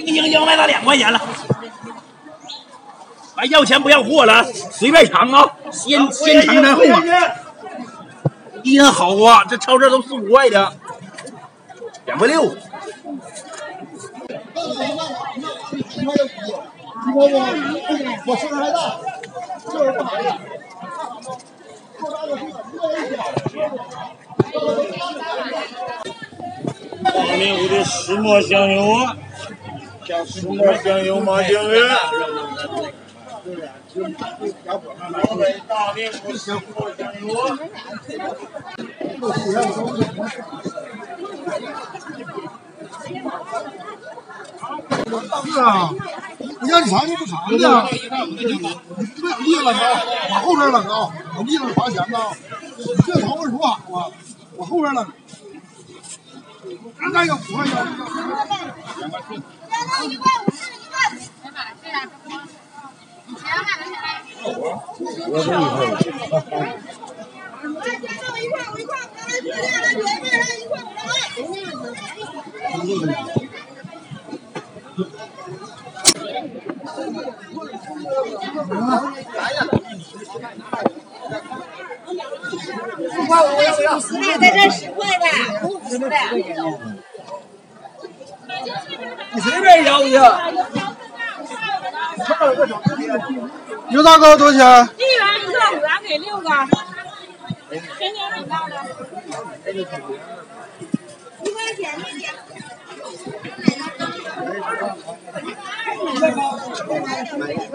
一个星星卖到两块钱了。还要钱不要货了，随便尝啊，先先尝再后啊。一斤好啊，这超市都四五块的，两块六。我声还大，就是不好呀。大明湖的石磨香油啊，石磨香油麻酱鱼。大明湖石磨香油。是啊，你让你尝你不尝去？你不想立了啊？往后边扔啊！我立了罚钱呢！这头发多好啊！往后边扔。那要五块一块五是一块。哎妈，这俩什么？以前买的现在。我一块。来，先弄一块五一块五，来推荐来原味来一块五来。五块五要不要？十的，在这十块的，五十的。你随便要去。油炸糕多少钱？一元一个，五元给六个。甜甜很大的。一块钱一点。买一个。